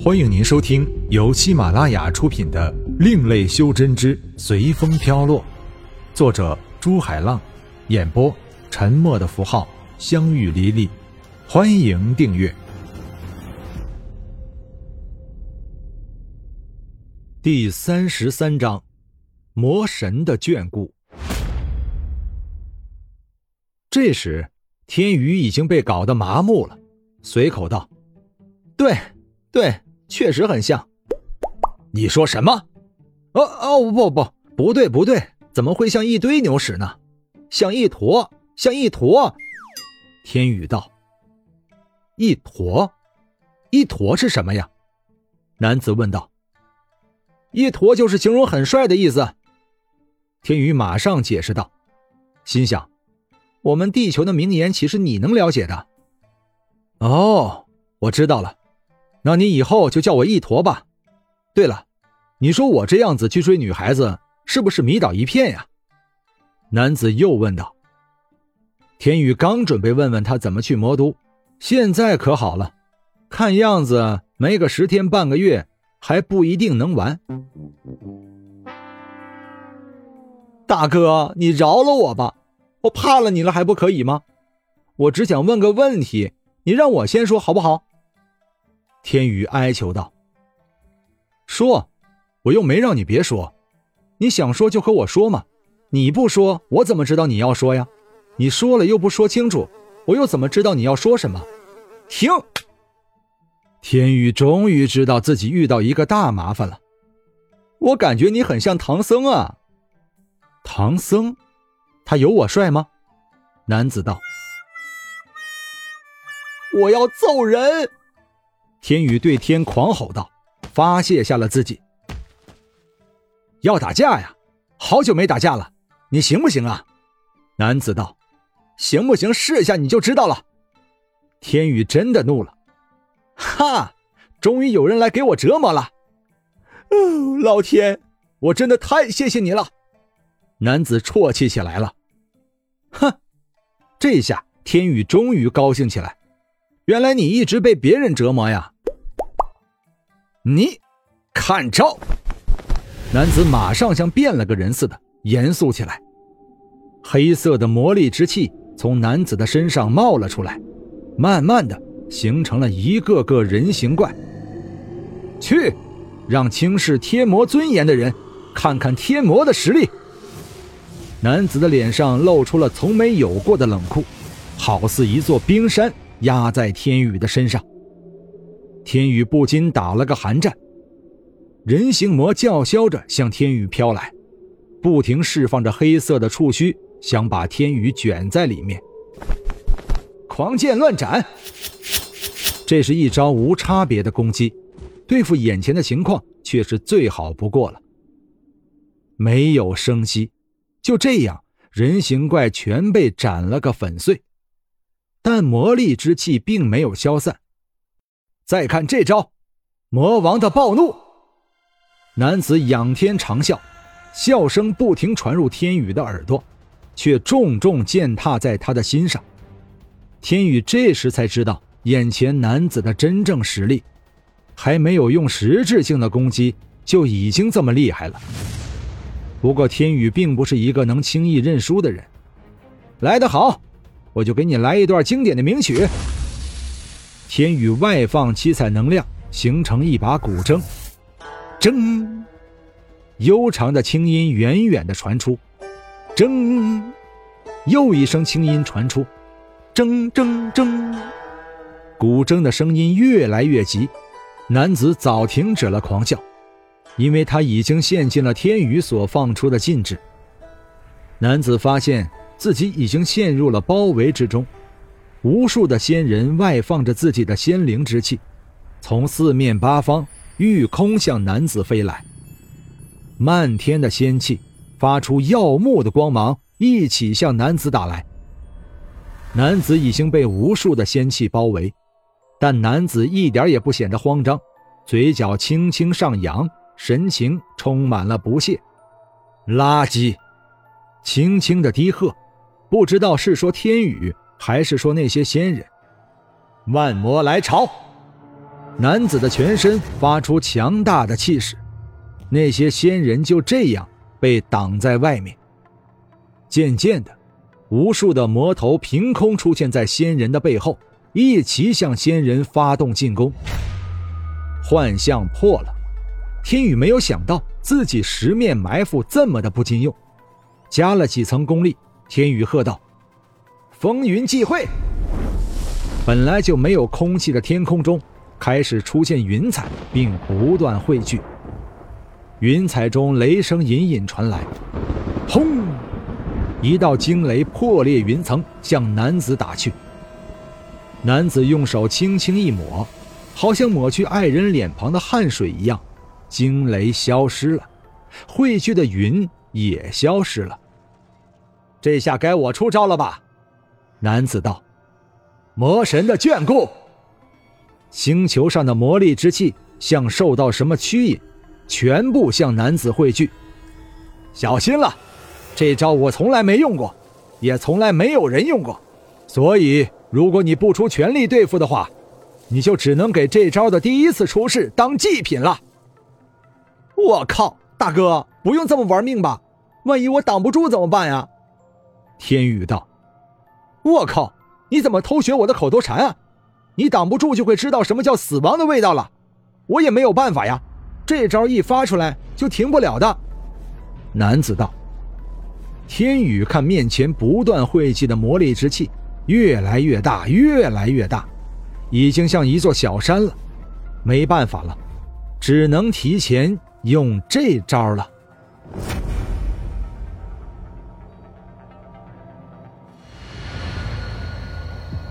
欢迎您收听由喜马拉雅出品的《另类修真之随风飘落》，作者朱海浪，演播沉默的符号、相遇离离。欢迎订阅。第三十三章：魔神的眷顾。这时，天宇已经被搞得麻木了，随口道：“对，对。”确实很像，你说什么？哦哦不不不对不对，怎么会像一堆牛屎呢？像一坨，像一坨。天宇道：“一坨，一坨是什么呀？”男子问道。“一坨就是形容很帅的意思。”天宇马上解释道，心想：“我们地球的名言岂是你能了解的？”哦，我知道了。那你以后就叫我一坨吧。对了，你说我这样子去追女孩子，是不是迷倒一片呀？男子又问道。天宇刚准备问问他怎么去魔都，现在可好了，看样子没个十天半个月还不一定能完。大哥，你饶了我吧，我怕了你了还不可以吗？我只想问个问题，你让我先说好不好？天宇哀求道：“说，我又没让你别说，你想说就和我说嘛。你不说，我怎么知道你要说呀？你说了又不说清楚，我又怎么知道你要说什么？停！”天宇终于知道自己遇到一个大麻烦了。我感觉你很像唐僧啊。唐僧，他有我帅吗？男子道：“我要揍人。”天宇对天狂吼道：“发泄下了自己，要打架呀！好久没打架了，你行不行啊？”男子道：“行不行？试一下你就知道了。”天宇真的怒了：“哈！终于有人来给我折磨了！哦，老天，我真的太谢谢你了！”男子啜泣起来了。哼，这下天宇终于高兴起来。原来你一直被别人折磨呀！你，看招！男子马上像变了个人似的，严肃起来。黑色的魔力之气从男子的身上冒了出来，慢慢的形成了一个个人形怪。去，让轻视天魔尊严的人看看天魔的实力。男子的脸上露出了从没有过的冷酷，好似一座冰山。压在天宇的身上，天宇不禁打了个寒战。人形魔叫嚣着向天宇飘来，不停释放着黑色的触须，想把天宇卷在里面。狂剑乱斩，这是一招无差别的攻击，对付眼前的情况却是最好不过了。没有生息，就这样，人形怪全被斩了个粉碎。但魔力之气并没有消散。再看这招，魔王的暴怒。男子仰天长啸，笑声不停传入天宇的耳朵，却重重践踏在他的心上。天宇这时才知道，眼前男子的真正实力，还没有用实质性的攻击，就已经这么厉害了。不过天宇并不是一个能轻易认输的人。来得好！我就给你来一段经典的名曲。天宇外放七彩能量，形成一把古筝，筝，悠长的轻音远远的传出，筝，又一声轻音传出，铮铮铮，古筝的声音越来越急。男子早停止了狂笑，因为他已经陷进了天宇所放出的禁制。男子发现。自己已经陷入了包围之中，无数的仙人外放着自己的仙灵之气，从四面八方御空向男子飞来。漫天的仙气发出耀目的光芒，一起向男子打来。男子已经被无数的仙气包围，但男子一点也不显得慌张，嘴角轻轻上扬，神情充满了不屑。垃圾，轻轻的低喝。不知道是说天宇，还是说那些仙人。万魔来朝，男子的全身发出强大的气势，那些仙人就这样被挡在外面。渐渐的，无数的魔头凭空出现在仙人的背后，一齐向仙人发动进攻。幻象破了，天宇没有想到自己十面埋伏这么的不经用，加了几层功力。天宇喝道：“风云际会！”本来就没有空气的天空中，开始出现云彩，并不断汇聚。云彩中雷声隐隐传来，轰！一道惊雷破裂云层，向男子打去。男子用手轻轻一抹，好像抹去爱人脸庞的汗水一样，惊雷消失了，汇聚的云也消失了。这下该我出招了吧？男子道。魔神的眷顾，星球上的魔力之气像受到什么驱引，全部向男子汇聚。小心了，这招我从来没用过，也从来没有人用过，所以如果你不出全力对付的话，你就只能给这招的第一次出世当祭品了。我靠，大哥，不用这么玩命吧？万一我挡不住怎么办呀？天宇道：“我靠！”你怎么偷学我的口头禅啊？你挡不住就会知道什么叫死亡的味道了。我也没有办法呀，这招一发出来就停不了的。男子道。天宇看面前不断汇集的魔力之气，越来越大，越来越大，已经像一座小山了。没办法了，只能提前用这招了。